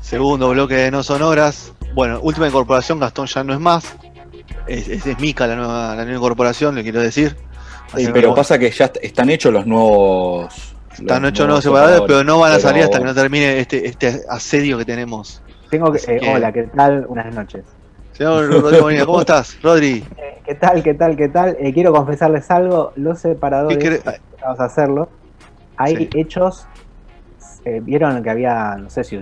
Segundo bloque de No Sonoras. Bueno, última incorporación, Gastón ya no es más. Es, es, es Mica la nueva, la nueva incorporación, le quiero decir. Sí, que pero pasa que ya est- están hechos los nuevos. están los hechos nuevos nuevos separadores, pero no van a pero- salir hasta que no termine este, este asedio que tenemos. Tengo que, eh, que- Hola, ¿qué tal? Buenas noches. Señor Rodrigo Bonilla, ¿cómo estás? Rodri, Eh, ¿Qué tal? ¿Qué tal? ¿Qué tal? Eh, quiero confesarles algo. Los ¿qué separadores, vamos a hacerlo. Hay Sí. hechos. eh, Vieron que había, no sé si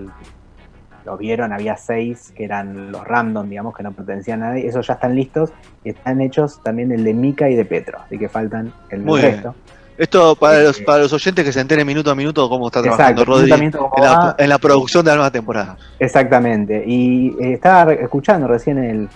lo vieron, había seis que eran los random, digamos, que no pertenecían a nadie. Esos ya están listos. Y están hechos también el de Mika y de Petro. Así que faltan el Muy bien. Esto para los, para los oyentes que se enteren minuto a minuto cómo está trabajando Exacto, Rodri a en la, en la producción de la nueva temporada. Exactamente. Y eh, estaba escuchando recién el,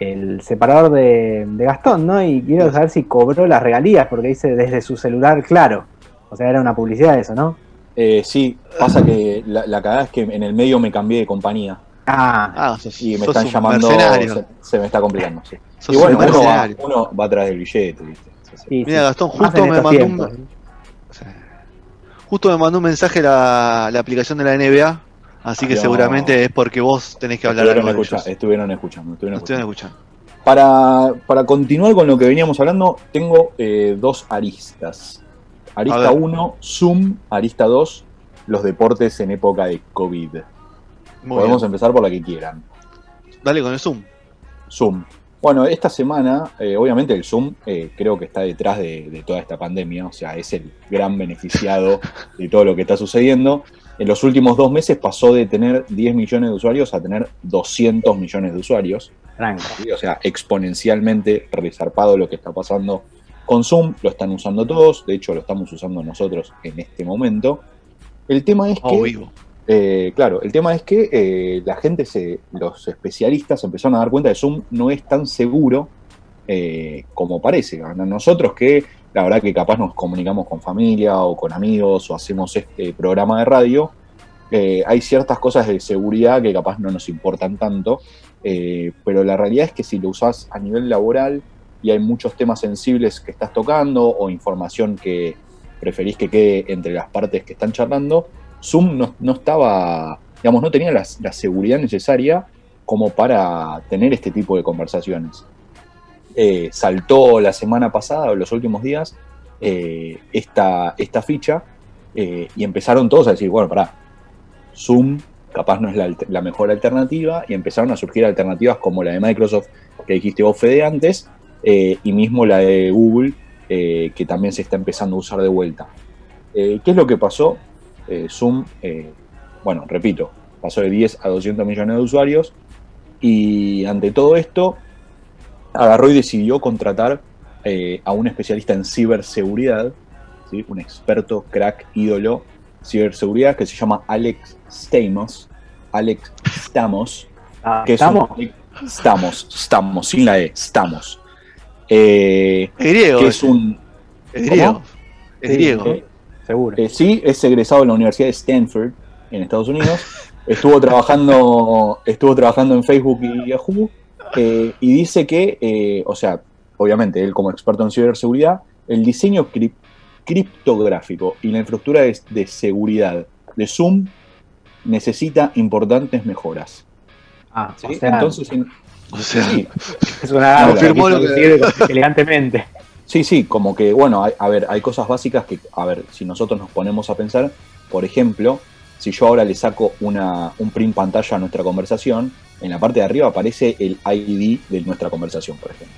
el separador de, de Gastón, ¿no? Y quiero saber si cobró las regalías, porque dice desde su celular, claro. O sea, era una publicidad eso, ¿no? Eh, sí, pasa que la, la cagada es que en el medio me cambié de compañía Ah, Ah, sos, y me sos están un llamando. Se, se me está complicando. sí. Sos Y bueno, un uno va, uno va atrás del billete, ¿viste? Sí, sí. sí, Mira, sí. Gastón, justo me mandó un, justo me mandó un mensaje la, la aplicación de la NBA, así que No. seguramente es porque vos tenés que hablar Estuvieron, algo de escucha- ellos. estuvieron escuchando. Estuvieron escuchando. escuchando. Para, para continuar con lo que veníamos hablando, tengo eh, dos aristas. Arista ver. 1, Zoom. Arista 2, los deportes en época de COVID. Muy Podemos bien. empezar por la que quieran. Dale con el Zoom. Zoom. Bueno, esta semana, eh, obviamente el Zoom eh, creo que está detrás de, de toda esta pandemia, o sea, es el gran beneficiado de todo lo que está sucediendo. En los últimos dos meses pasó de tener 10 millones de usuarios a tener 200 millones de usuarios. ¿sí? O sea, exponencialmente resarpado lo que está pasando con Zoom. Lo están usando todos, de hecho lo estamos usando nosotros en este momento. El tema es Oh, que vivo. Eh, claro, el tema es que eh, la gente, los especialistas empezaron a dar cuenta de Zoom no es tan seguro eh, como parece. Nosotros que la verdad que capaz nos comunicamos con familia o con amigos o hacemos este programa de radio, hay ciertas cosas de seguridad que capaz no nos importan tanto, pero la realidad es que si lo usás a nivel laboral y hay muchos temas sensibles que estás tocando o información que preferís que quede entre las partes que están charlando, Zoom no, no estaba, digamos, no tenía la, seguridad necesaria como para tener este tipo de conversaciones. Eh, saltó la semana pasada o los últimos días eh, esta, esta ficha eh, y empezaron todos a decir, bueno, pará, Zoom capaz no es la, mejor alternativa y empezaron a surgir alternativas como la de Microsoft que dijiste vos, Fede, antes, y mismo la de Google, que también se está empezando a usar de vuelta. ¿Qué es lo que pasó? Eh, Zoom, eh, bueno, repito, pasó de 10 a 200 millones de usuarios y ante todo esto agarró y decidió contratar eh, a un especialista en ciberseguridad, ¿sí? un experto, crack, ídolo, ciberseguridad que se llama Alex Stamos. Alex Stamos, Ah, que es ¿Estamos? un- Stamos, Stamos, sin la E, Stamos. Eh, Es griego. que es un, Es griego. Es griego. Seguro. Eh, sí, es egresado de la Universidad de Stanford, en Estados Unidos. Estuvo trabajando, estuvo trabajando en Facebook y Yahoo. eh, y dice que, eh, o sea, obviamente él como experto en ciberseguridad, el diseño crip- criptográfico y la infraestructura de, de seguridad de Zoom necesita importantes mejoras. Ah, ¿sí? o sea, Entonces, en- O sea, sí, es una confirmó lo que- elegantemente. Sí, sí, como que, bueno, hay- a ver, hay cosas básicas que, a ver, si nosotros nos ponemos a pensar, por ejemplo, si yo ahora le saco una, un print pantalla a nuestra conversación, en la parte de arriba aparece el ID de nuestra conversación, por ejemplo.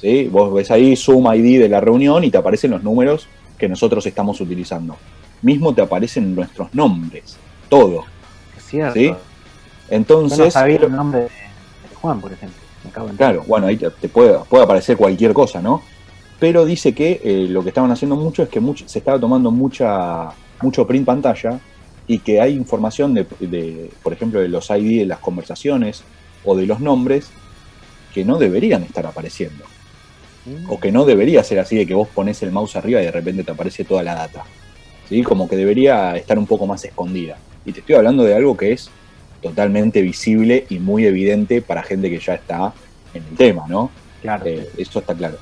¿Sí? Vos ves ahí Zoom ID de la reunión y te aparecen los números que nosotros estamos utilizando. Mismo te aparecen nuestros nombres, todo. Es cierto. ¿Sí? Yo no Entonces, sabía el nombre de Juan, por ejemplo. Me Claro, bueno, ahí te, te puede, puede aparecer cualquier cosa, ¿no? Pero dice que eh, lo que estaban haciendo mucho es que se estaba tomando mucha mucho print pantalla y que hay información de, de, por ejemplo, de los ID de las conversaciones o de los nombres que no deberían estar apareciendo. O que no debería ser así de que vos pones el mouse arriba y de repente te aparece toda la data. ¿Sí? Como que debería estar un poco más escondida. Y te estoy hablando de algo que es totalmente visible y muy evidente para gente que ya está en el tema, ¿no? Claro. Eh, eso está claro.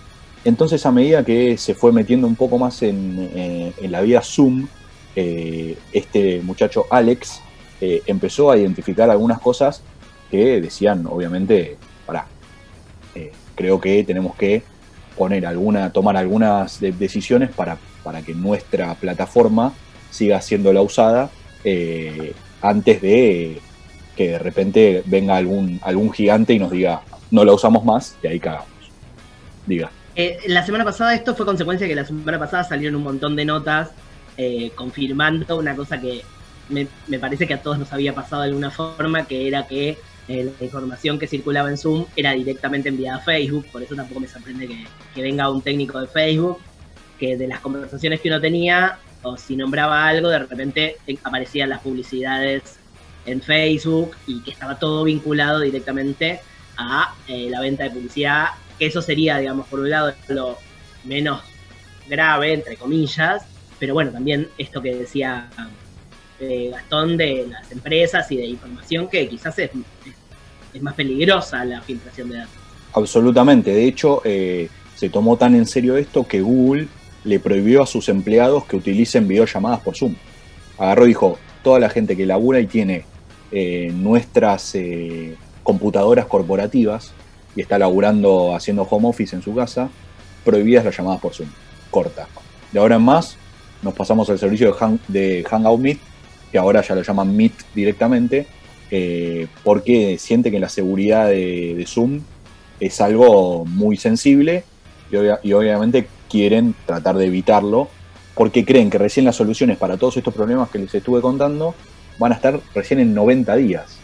Entonces, a medida que se fue metiendo un poco más en, eh, la vida Zoom, eh, este muchacho Alex eh, empezó a identificar algunas cosas que decían, obviamente, pará, eh, creo que tenemos que poner alguna, tomar algunas de- decisiones para, para que nuestra plataforma siga siendo la usada antes de que de repente venga algún, algún gigante y nos diga no la usamos más y ahí cagamos. Diga. Eh, la semana pasada, esto fue consecuencia de que la semana pasada salieron un montón de notas eh, confirmando una cosa que me, parece que a todos nos había pasado de alguna forma, que era que eh, la información que circulaba en Zoom era directamente enviada a Facebook, por eso tampoco me sorprende que, venga un técnico de Facebook, que de las conversaciones que uno tenía, o si nombraba algo, de repente aparecían las publicidades en Facebook y que estaba todo vinculado directamente a eh, la venta de publicidad, que eso sería, digamos, por un lado lo menos grave, entre comillas, pero bueno, también esto que decía eh, Gastón de las empresas y de información, que quizás es, más peligrosa la filtración de datos. Absolutamente. De hecho, eh, se tomó tan en serio esto que Google le prohibió a sus empleados que utilicen videollamadas por Zoom. Agarró y dijo, toda la gente que labura y tiene eh, nuestras eh, computadoras corporativas y está laburando haciendo home office en su casa, prohibidas las llamadas por Zoom. Corta. De ahora en más, nos pasamos al servicio de, Hang- de Hangout Meet, que ahora ya lo llaman Meet directamente, eh, porque siente que la seguridad de, Zoom es algo muy sensible y, obvia- y obviamente quieren tratar de evitarlo porque creen que recién las soluciones para todos estos problemas que les estuve contando van a estar recién en 90 días,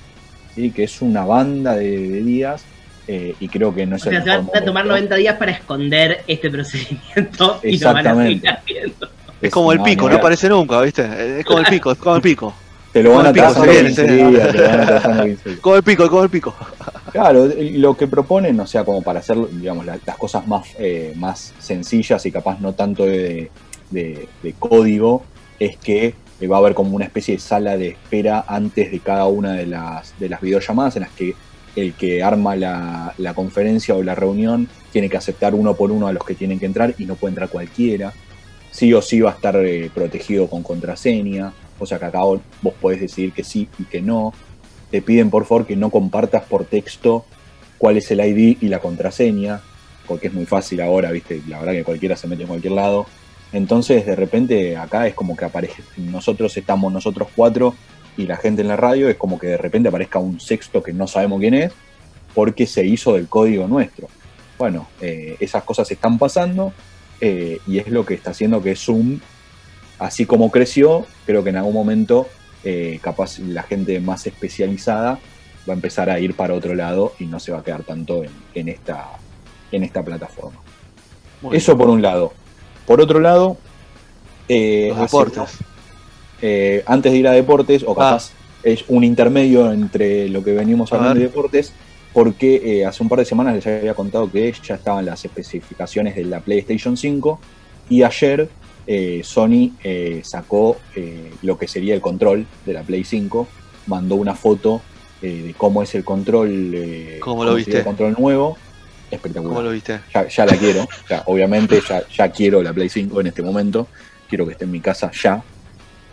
¿sí? que es una banda de días eh, y creo que no O es el sea, se van a tomar momento. 90 días para esconder este procedimiento y lo van a seguir Exactamente. haciendo. Es como el pico, no aparece nunca, ¿viste? Es como el pico, es como el pico. Te lo van a como el pico, trazar se en viene, se 15 viene. días, te lo van a trazar en 15 días. Como el pico, como el pico. Claro, lo que proponen, o sea, como para hacer, digamos, la- las cosas más, eh, más sencillas y capaz no tanto de, de- de código, es que eh, va a haber como una especie de sala de espera antes de cada una de las, de las videollamadas en las que el que arma la, conferencia o la reunión tiene que aceptar uno por uno a los que tienen que entrar y no puede entrar cualquiera. Sí o sí va a estar eh, protegido con contraseña, o sea que acá vos vos podés decidir que sí y que no te piden por favor que no compartas por texto cuál es el ID y la contraseña, porque es muy fácil ahora, viste, la verdad que cualquiera se mete en cualquier lado. Entonces, de repente, acá es como que aparece, nosotros estamos nosotros cuatro y la gente en la radio, es como que de repente aparezca un sexto que no sabemos quién es, porque se hizo del código nuestro. Bueno, eh, esas cosas están pasando eh, y es lo que está haciendo que Zoom, así como creció, creo que en algún momento eh, capaz la gente más especializada va a empezar a ir para otro lado y no se va a quedar tanto en, en esta, en esta plataforma. Muy Eso por un lado. Por otro lado, Los hace- deportes. Eh, antes de ir a deportes, o capaz es un intermedio entre lo que venimos hablando de deportes, porque eh, hace un par de semanas les había contado que ya estaban las especificaciones de la PlayStation 5 y ayer eh, Sony sacó lo que sería el control de la Play 5, mandó una foto de cómo es el control, ¿Cómo lo viste? el control nuevo, espectacular ¿Cómo lo viste? ya, ya la quiero. Ya, obviamente ya, ya quiero la Play 5 en este momento. Quiero que esté en mi casa ya.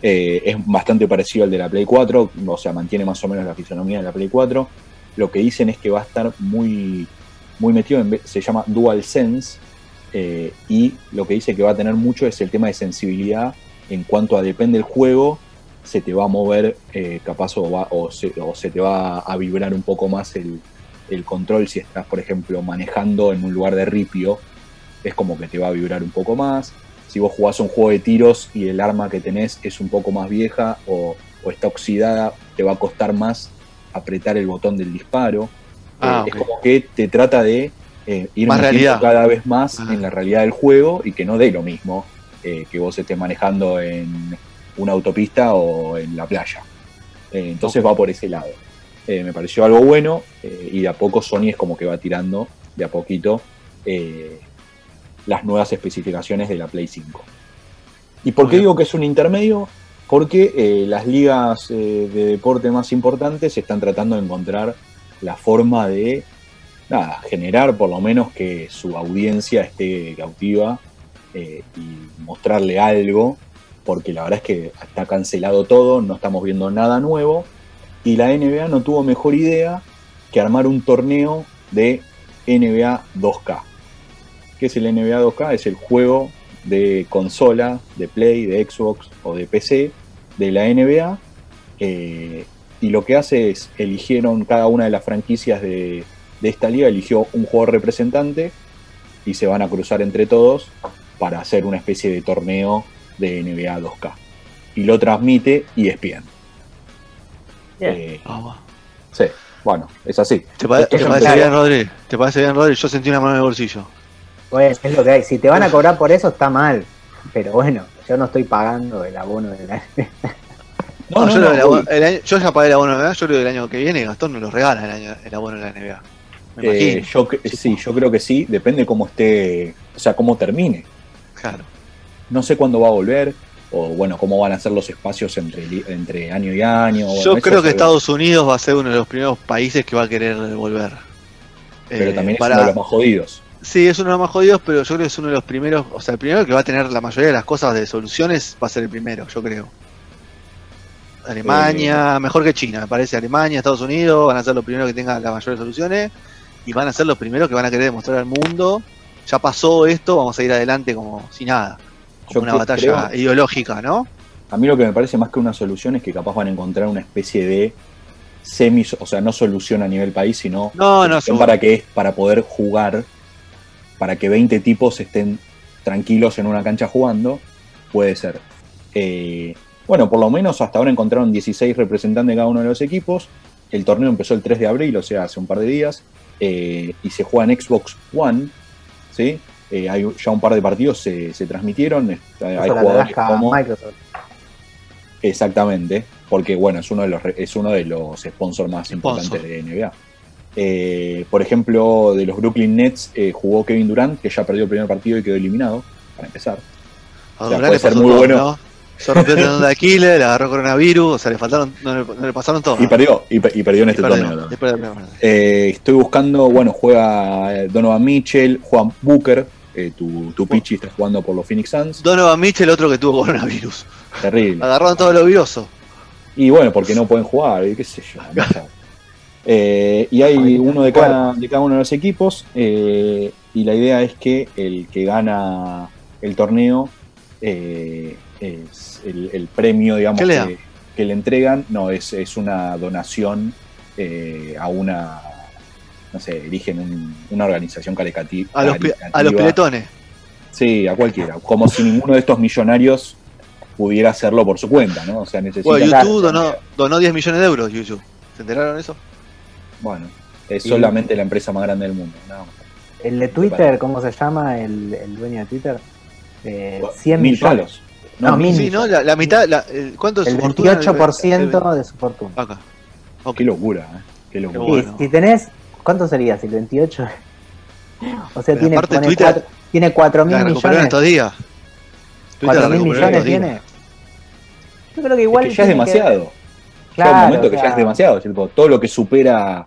Eh, es bastante parecido al de la Play 4, o sea, mantiene más o menos la fisonomía de la Play 4. Lo que dicen es que va a estar muy, muy metido en. Se llama DualSense. eh, y lo que dice que va a tener mucho es el tema de sensibilidad en cuanto a depende del juego, se te va a mover eh, capaz o se te va a vibrar un poco más el, el control si estás, por ejemplo, manejando en un lugar de ripio, es como que te va a vibrar un poco más. Si vos jugás un juego de tiros y el arma que tenés es un poco más vieja o, o está oxidada, te va a costar más apretar el botón del disparo. Ah, Eh. Es como que te trata de eh, ir Más realidad. cada vez más Ah. en la realidad del juego y que no dé lo mismo eh, que vos estés manejando en, una autopista o en la playa. Entonces va por ese lado. Me pareció algo bueno y de a poco Sony es como que va tirando de a poquito las nuevas especificaciones de la Play 5. ¿Y por qué digo que es un intermedio? Porque eh, las ligas eh, de deporte más importantes están tratando de encontrar la forma de nada, generar por lo menos que su audiencia esté cautiva eh, y mostrarle algo, porque la verdad es que está cancelado todo, no estamos viendo nada nuevo, y la NBA no tuvo mejor idea que armar un torneo de NBA 2K. ¿Qué es el NBA 2K? Es el juego de consola, de Play, de Xbox o de PC de la NBA. eh, y lo que hace es, eligieron cada una de las franquicias de, de esta liga, eligió un jugador representante y se van a cruzar entre todos para hacer una especie de torneo de NBA 2K. Y lo transmite ESPN. Bien. Eh, Ah, va. sí, bueno, es así. ¿Te, parece bien, Rodri? ¿Te parece bien, Rodri? Yo sentí una mano en el bolsillo. Bueno, es lo que hay. Si te van a cobrar por eso, está mal. Pero bueno, yo no estoy pagando el abono de la. No, No, yo, no, lo del no, abono- el año- yo ya pagué el abono de la NBA, yo creo que el año que viene Gastón nos lo regala el, año, el abono de la NBA. Me Eh, imagino. yo, cre- sí, yo creo que sí, depende cómo esté, o sea, cómo termine. Claro. No sé cuándo va a volver, o bueno, cómo van a ser los espacios entre, entre año y año. bueno, Yo creo que ve. Estados Unidos va a ser uno de los primeros países que va a querer volver. Pero Eh, también es para- uno de los más jodidos. Sí, es uno de los más jodidos, pero yo creo que es uno de los primeros, o sea, el primero que va a tener la mayoría de las cosas de soluciones va a ser el primero, yo creo. Alemania, Eh. mejor que China, me parece. Alemania, Estados Unidos van a ser los primeros que tengan las mayores soluciones y van a ser los primeros que van a querer demostrar al mundo. Ya pasó esto, vamos a ir adelante como si nada. Como Yo una batalla creo- ideológica, ¿no? A mí lo que me parece más que una solución es que capaz van a encontrar una especie de semi, o sea, no solución a nivel país, sino No, no, para que para poder jugar, para que 20 tipos estén tranquilos en una cancha jugando, puede ser. Eh, bueno, por lo menos hasta ahora encontraron 16 representantes de cada uno de los equipos. El torneo empezó el 3 de abril, o sea, hace un par de días, eh, y se juega en Xbox One, ¿sí? Eh, hay ya un par de partidos se, se transmitieron. hay jugadores como Microsoft. Exactamente, porque bueno, es uno de los, re- es uno de los sponsors más Sponsor. importantes de NBA. Eh, por ejemplo, de los Brooklyn Nets eh, jugó Kevin Durant, que ya perdió el primer partido y quedó eliminado, para empezar. O sea, puede ser muy todo, bueno. ¿no? Se rompió el tendón de Aquiles, le agarró coronavirus, o sea, le faltaron, no le, no le pasaron todo. Y perdió, y, pe- y perdió en Y este perdió, torneo. perdió. Eh, estoy buscando, bueno, juega Donovan Mitchell, Juan Booker, eh, tu, tu Pichi está jugando por los Phoenix Suns. Donovan Mitchell, otro que tuvo coronavirus. Terrible. Agarraron todo lo viroso. Y bueno, porque no pueden jugar, qué sé yo. Eh, y hay uno de cada, de cada uno de los equipos, eh, y la idea es que el que gana el torneo eh, es el, el premio, digamos, que, que le entregan, no, es, es una donación eh, a una, no sé, eligen un- una organización caricati- A los, a los piletones. Sí, a cualquiera, como si ninguno de estos millonarios pudiera hacerlo por su cuenta, ¿no? O sea, necesitan... Bueno. YouTube donó, donó 10 millones de euros, YouTube. ¿Se enteraron de eso? Bueno, es Y- solamente la empresa más grande del mundo. nada más. El de Twitter, ¿cómo se llama? El, el dueño de Twitter. Eh, 100 Mil millones. palos. No, mil. Sí, ¿no? La, la mitad, la- el- ¿cuánto es El su fortuna? 28% de su fortuna. Acá. Ok. Qué locura, ¿eh? Qué locura. Qué bueno. Y si tenés, ¿cuánto sería? Si el 28. O sea, Pero tiene, pone Twitter- cuatro, tiene 4 mil millones. estos días. Twitter 4 la mil millones tiene. Yo creo que igual. es que ya es tiene Llega Claro, un momento o que sea, ya es demasiado. tipo, todo lo que supera,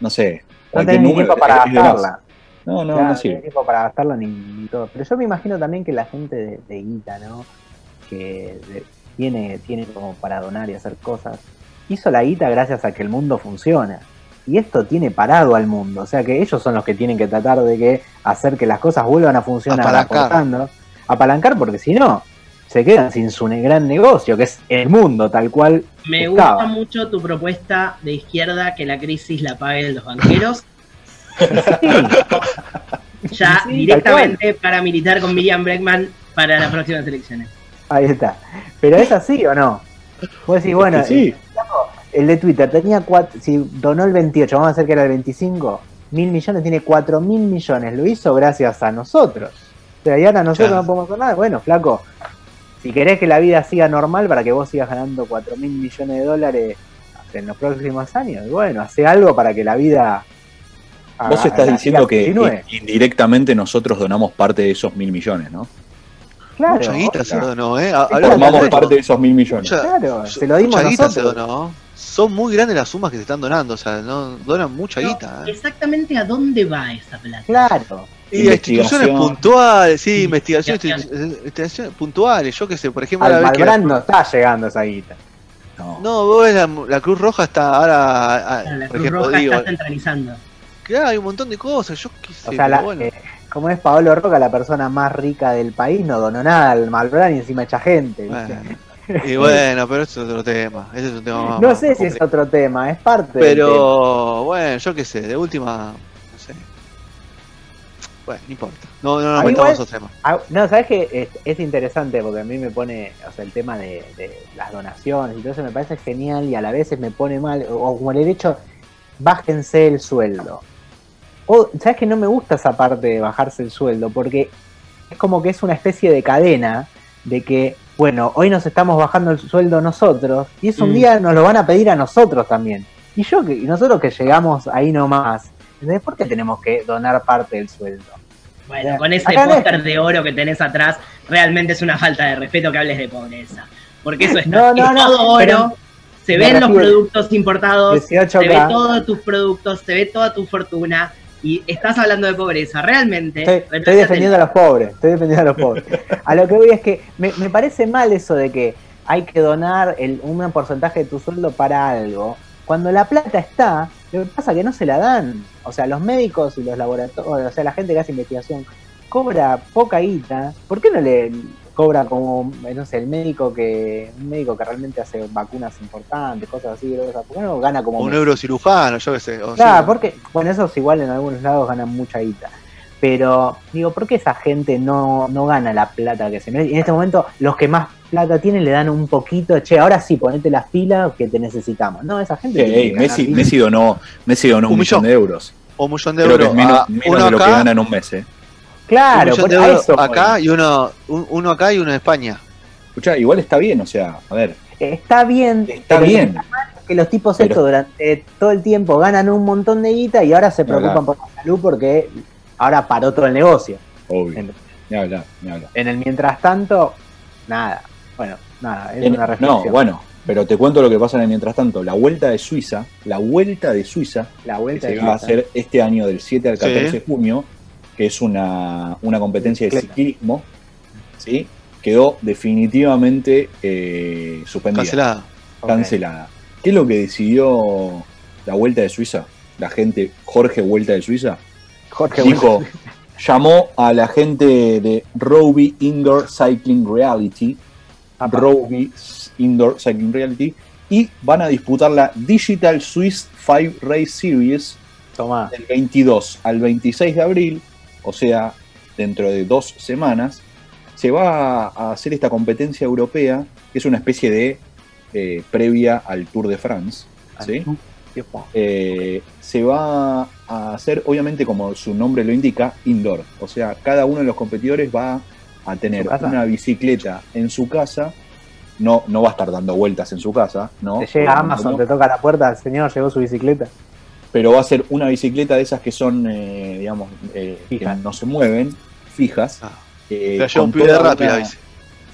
no sé, No tenés número tiempo para gastarla. No, no, Claro, no no sirve. tiempo para gastarla ni, ni todo. Pero yo me imagino también que la gente de, de Guita, ¿no? Que de- tiene, tiene como para donar y hacer cosas. Hizo la guita gracias a que el mundo funciona. Y esto tiene parado al mundo. O sea que ellos son los que tienen que tratar de que hacer que las cosas vuelvan a funcionar Apalancar. aportando. Apalancar porque si no, se quedan sin su gran negocio, que es el mundo tal cual. Me Estaba. gusta mucho tu propuesta de izquierda que la crisis la paguen los banqueros. Sí, Ya Sí, directamente para militar con Miriam Breckman para las próximas elecciones. ahí está. Pero es así o no? Vos decís, bueno, Es que sí. El de Twitter tenía cuatro, si donó el 28, vamos a hacer que era el 25, mil millones, tiene cuatro mil millones, lo hizo gracias a nosotros. O sea, y ahora nosotros Claro. no podemos hacer nada. Bueno, flaco, si querés que la vida siga normal para que vos sigas ganando 4 mil millones de dólares en los próximos años, bueno, hace algo para que la vida. Vos haga- estás diciendo que continúe. indirectamente nosotros donamos parte de esos mil millones, ¿no? Claro, Mucha guita se donó, ¿eh? Formamos parte de esos mil millones. Mucha- claro, se lo dimos mucha guita se donó. Son muy grandes las sumas que se están donando, o sea, no donan mucha No, guita. ¿eh? Exactamente a dónde va esa plata. Claro. Y Investigación. puntuales, sí, investigaciones, Investigación. institu- investigaciones puntuales, yo qué sé, por ejemplo, Al que- Malbrand no está llegando esa guita. No. No, vos ves la, la Cruz Roja está ahora, a- La por Cruz ejemplo, Roja digo, está centralizando. claro, hay un montón de cosas, yo qué sé, O sea, la, bueno. eh, como es Paolo Roca, la persona más rica del país, no donó nada al Malbrand y encima echa gente. y bueno, pero eso es otro tema, ese es un tema más- No más sé si es otro tema, es parte del tema. Pero bueno, yo qué sé, de última. Bueno, no importa. No, no nos Ah, metamos esos temas. Ah, no, sabes que es, es interesante porque a mí me pone, o sea, el tema de, de las donaciones y todo eso me parece genial y a la vez me pone mal, o, como el hecho, bájense el sueldo. O, sabes que no me gusta esa parte de bajarse el sueldo porque es como que es una especie de cadena de que, bueno, hoy nos estamos bajando el sueldo nosotros y eso un Mm. día nos lo van a pedir a nosotros también. Y yo que y nosotros que llegamos ahí nomás, ¿entendés? ¿por qué tenemos que donar parte del sueldo? Bueno, con ese es- póster de oro que tenés atrás, realmente es una falta de respeto que hables de pobreza. Porque eso es No, no, no, todo oro, se ven los productos importados, se ve 18K. todos tus productos, se ve toda tu fortuna y estás hablando de pobreza. Realmente, Estoy, defendiendo a los pobres, estoy defendiendo a los pobres. A lo que voy es que me, me parece mal eso de que hay que donar el, un porcentaje de tu sueldo para algo. Cuando la plata está, lo que pasa es que no se la dan. O sea, los médicos y los laboratorios, o sea, la gente que hace investigación, cobra poca guita. ¿Por qué no le cobra como, no sé, el médico que un médico que realmente hace vacunas importantes, cosas así? sea, ¿Por qué no gana como Un neurocirujano, yo qué sé. o Claro, sí. porque, bueno, esos igual en algunos lados ganan mucha guita. Pero, digo, ¿por qué esa gente no, no gana la plata que se merece? Y en este momento, los que más plata tienen le dan un poquito, che, ahora sí, ponete las pilas que te necesitamos. No, esa gente. Sí, tiene que ey, ganar Messi. Messi donó, Messi donó un, Un millón millón. de euros. O un millón de Creo que euros. es menos, a- menos uno de lo que acá, gana en un mes. Eh. un Claro, millón por de a euros eso voy. acá y uno, un- uno acá y uno en España. Escuchá, igual está bien, o sea, a ver, Está bien. está bien. Que los tipos Pero- estos durante todo el tiempo ganan un montón de guita y ahora se preocupan por la salud porque ahora paró todo el negocio. Obvio. En- Ni hablar, ni hablar. En el mientras tanto, nada. Bueno, nada, es En- una no, bueno, pero te cuento lo que pasa en el mientras tanto. La vuelta de Suiza, la vuelta de Suiza, la que vuelta se de va a Suiza. hacer este año del 7 al 14 Sí. de junio, que es una, una competencia de ciclismo, ¿sí? quedó definitivamente eh, suspendida, Cancelada. Cancelada. ¿Qué es lo que decidió la vuelta de Suiza? La gente, Jorge Vuelta de Suiza, Jorge dijo, llamó a la gente de Roby Indoor Cycling Reality. Roby Indoor Cycling Reality, y van a disputar la Digital Swiss 5 Race Series Tomá. del 22 al 26 de abril, o sea, dentro de dos semanas, se va a hacer esta competencia europea, que es una especie de eh, previa al Tour de France. ¿sí? Eh, se va a hacer, obviamente, como su nombre lo indica, indoor. O sea, cada uno de los competidores va a tener una bicicleta en su casa. No, no va a estar dando vueltas en su casa, ¿no? Te llega Amazon, no. te toca la puerta, señor, llegó su bicicleta. pero va a ser una bicicleta de esas que son, eh, digamos, eh, que no se mueven, fijas. Ah, eh, un pibe rápida, una- dice.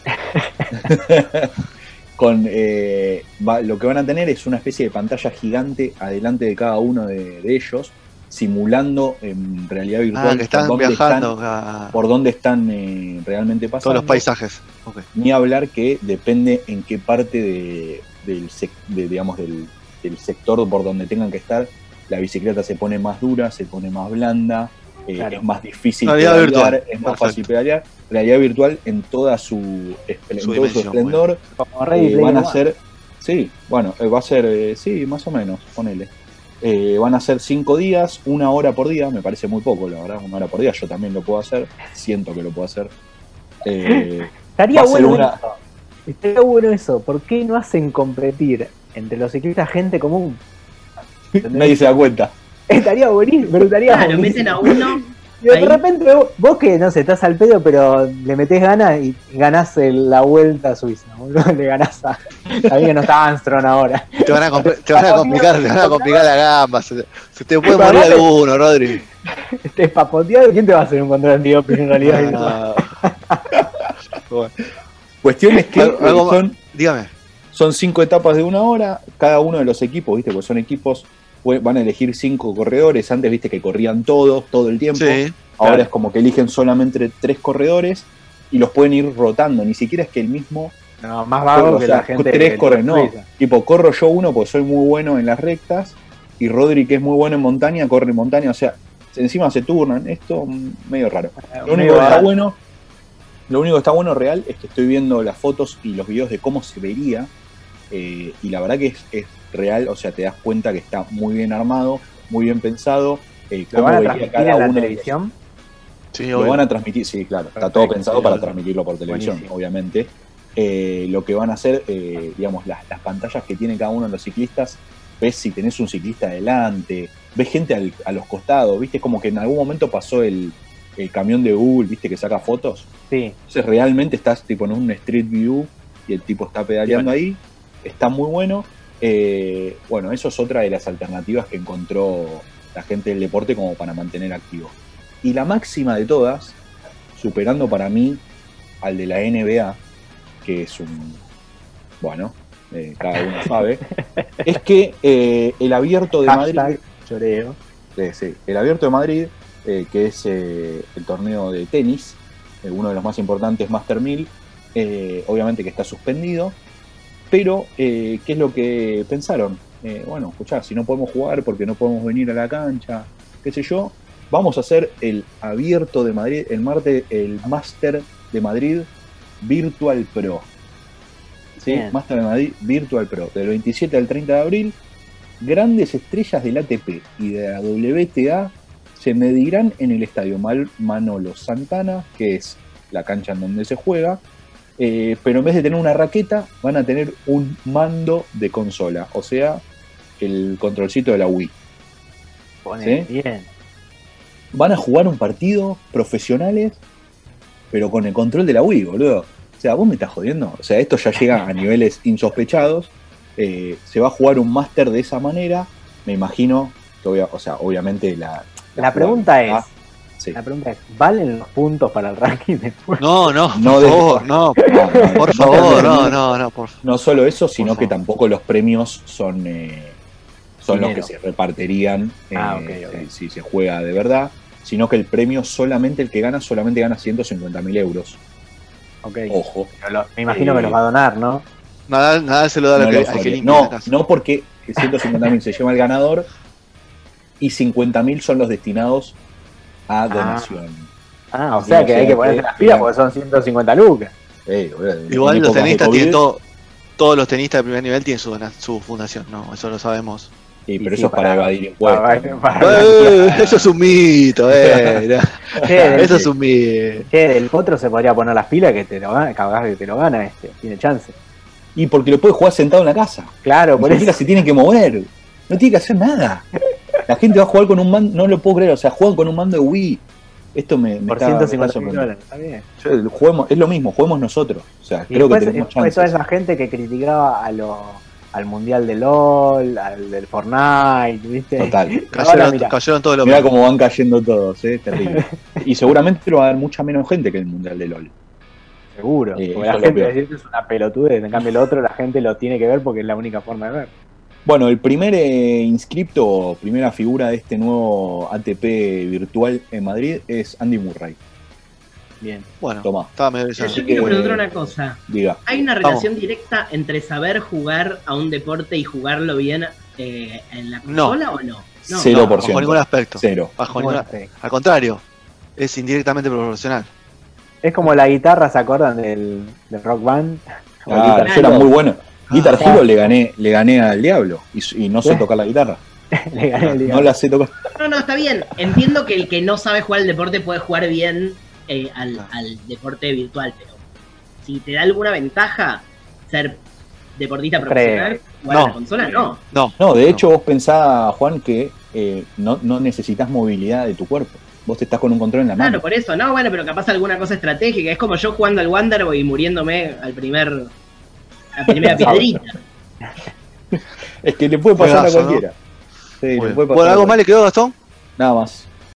con eh, va- lo que van a tener es una especie de pantalla gigante adelante de cada uno de, de ellos, simulando en realidad virtual Ah, que están por dónde viajando están, a por dónde están eh, realmente pasando. todos los paisajes. Ni hablar que depende en qué parte de- del, de, digamos, del, del sector por donde tengan que estar, la bicicleta se pone más dura, se pone más blanda, eh, Claro. es más difícil Realidad pedalear, virtual. es más Perfecto. fácil pedalear. Realidad virtual en toda su, espl- Su en todo su dimensión, esplendor. Eh, van a One. ser, sí, bueno, eh, va a ser, eh, sí, más o menos, ponele. Eh, van a ser cinco días, una hora por día, me parece muy poco, la verdad, una hora por día, yo también lo puedo hacer, siento que lo puedo hacer. Eh, Estaría bueno una- eso. Estaría bueno eso. ¿Por qué no hacen competir entre los ciclistas gente común? nadie se da cuenta. Estaría buenísimo, pero estaría Claro, buenísimo. meten a uno Y de Ahí- repente vos, que no sé, estás al pedo, pero le metés ganas y ganás el- la vuelta a Suiza, boludo. Le ganás a. Sabía que no está Armstrong ahora. Te van a, compl- te van a complicar, te van a complicar la gamba. Se, se te puede morir alguno, Rodri. Este es papoteado. ¿Quién te va a hacer un control antidoping en realidad? No, Bueno, Cuestiones que Algo- algo más- son, dígame. son cinco etapas de una hora, cada uno de los equipos, ¿viste? Porque son equipos, van a elegir cinco corredores. Antes, ¿viste? Que corrían todos, todo el tiempo. Sí. Ahora claro. es como que eligen solamente tres corredores y los pueden ir rotando. Ni siquiera es que el mismo No, más vago corre, que o sea, la gente. tres corren, no. Tipo, corro yo uno porque soy muy bueno en las rectas y Rodri, que es muy bueno en montaña, corre en montaña. O sea, encima se turnan. Esto mm, medio raro. Lo único que está bueno, lo único que está bueno real es que estoy viendo las fotos y los videos de cómo se vería. eh, y la verdad que es, es real, o sea, te das cuenta que está muy bien armado, muy bien pensado. eh, ¿Lo cómo van a transmitir cada en la uno televisión? Sí, lo obvio. van a transmitir, sí, claro. Está todo pensado para transmitirlo por televisión, Buenísimo. obviamente. Eh, lo que van a hacer, eh, digamos, las, las pantallas que tiene cada uno de los ciclistas, ves si tenés un ciclista adelante, ves gente al- a los costados, viste, como que en algún momento pasó el, el camión de Google, viste, que saca fotos. Sí. Entonces realmente estás tipo en un street view y el tipo está pedaleando ahí, está muy bueno. Eh, bueno, eso es otra de las alternativas que encontró la gente del deporte como para mantener activo. Y la máxima de todas, superando para mí al de la NBA, que es un, bueno, eh, cada uno sabe, es que eh, el abierto de Madrid... Choreo. Sí. El Abierto de Madrid, que es el torneo de tenis, uno de los más importantes, Master 1000, eh, obviamente que está suspendido, pero eh, ¿qué es lo que pensaron? Eh, bueno, escuchá, si no podemos jugar porque no podemos venir a la cancha, qué sé yo, vamos a hacer el Abierto de Madrid, el martes, el Master de Madrid Virtual Pro. ¿Sí? Bien. Master de Madrid Virtual Pro, del 27 al 30 de abril grandes estrellas del ATP y de la WTA se medirán en el estadio Manolo Santana, que es la cancha en donde se juega, eh, pero en vez de tener una raqueta, van a tener un mando de consola, o sea, el controlcito de la Wii. Pone ¿Sí? bien. Van a jugar un partido profesionales, pero con el control de la Wii, boludo. O sea, vos me estás jodiendo. O sea, esto ya llega a niveles insospechados. Eh, se va a jugar un máster de esa manera. Me imagino que, obvia- o sea, obviamente la. La pregunta es, sí. la pregunta es, ¿valen los puntos para el ranking después? No, no, por No de- favor, no. No, no, Por no favor, no, no, no, por No solo eso, sino que favor. tampoco los premios son, eh, son los que se repartirían eh, Ah. Si, si se juega de verdad, sino que el premio solamente el que gana solamente gana 150 mil euros. Ok. Ojo. Lo- me imagino Eh, que los va a donar, ¿no? Nada, nada se lo da No, al que limpia no, no porque 150 mil se lleva el ganador y 50 mil son los destinados a donación. Ah, o sea que hay que ponerse las pilas porque son 150 lucas. Boludo, Igual los tenistas tienen todo. Todos los tenistas de primer nivel tienen su, su fundación, no, eso lo sabemos. Sí, pero Y sí, eso es para para- evadir impuestos. para- para- Eh, eso es un mito, eh. Eso es un mito. che, del potro se podría poner las pilas que te lo gana, que te lo gana este, tiene chance. Y porque lo puede jugar sentado en la casa. Claro, por Ni eso. se tiene que mover. No tiene que hacer nada. La gente va a jugar con un mando, no lo puedo creer, o sea, juegan con un mando de Wii. Esto me, me Por está- me está 150 mil dólares, está bien. Yo- juguemos- es lo mismo, juguemos nosotros. O sea, Y creo que después, tenemos después toda esa gente que criticaba a lo, al mundial de LOL, al del Fortnite, ¿viste? Total. Cayeron, mirá. cayeron todos los Mira cómo van cayendo todos, ¿eh? es terrible. y seguramente lo va a haber mucha menos gente que el Mundial de LOL. Seguro. Eh, porque la gente dice que es una pelotudez. En cambio, el otro, la gente lo tiene que ver porque es la única forma de ver. Bueno, el primer eh, inscripto, primera figura de este nuevo ATP virtual en Madrid es Andy Murray. Bien. Bueno, Toma, estaba medio Yo quiero que- preguntar una cosa. diga. ¿Hay una Vamos. relación directa entre saber jugar a un deporte y jugarlo bien eh, en la No. consola o no? No. Cero. No, 0%. bajo ningún aspecto. Cero. Bajo ninguna- sí. Al contrario, es indirectamente proporcional. Es como la guitarra, ¿se acuerdan del, del rock band? Ah, yo era muy bueno. Guitar Ah. Hero le gané, le gané al diablo y, y no sé ¿Eh? tocar la guitarra. Le gané el No diablo. la sé tocar. No, no, está bien. Entiendo que el que no sabe jugar al deporte puede jugar bien eh, al, al deporte virtual, pero si te da alguna ventaja ser deportista No profesional, jugar No. a la consola, no. No, No, de hecho vos pensás, Juan, que eh, no, no necesitas movilidad de tu cuerpo. Vos te estás con un control en la Claro, mano. por eso, no, bueno, pero capaz alguna cosa estratégica. Es como yo jugando al Wonderboy y muriéndome al primer. La primera piedrita. Es que le puede pasar Juegazo, a cualquiera. Sí, Muy le puede pasar ¿Por algo más le quedó Gastón? Nada más.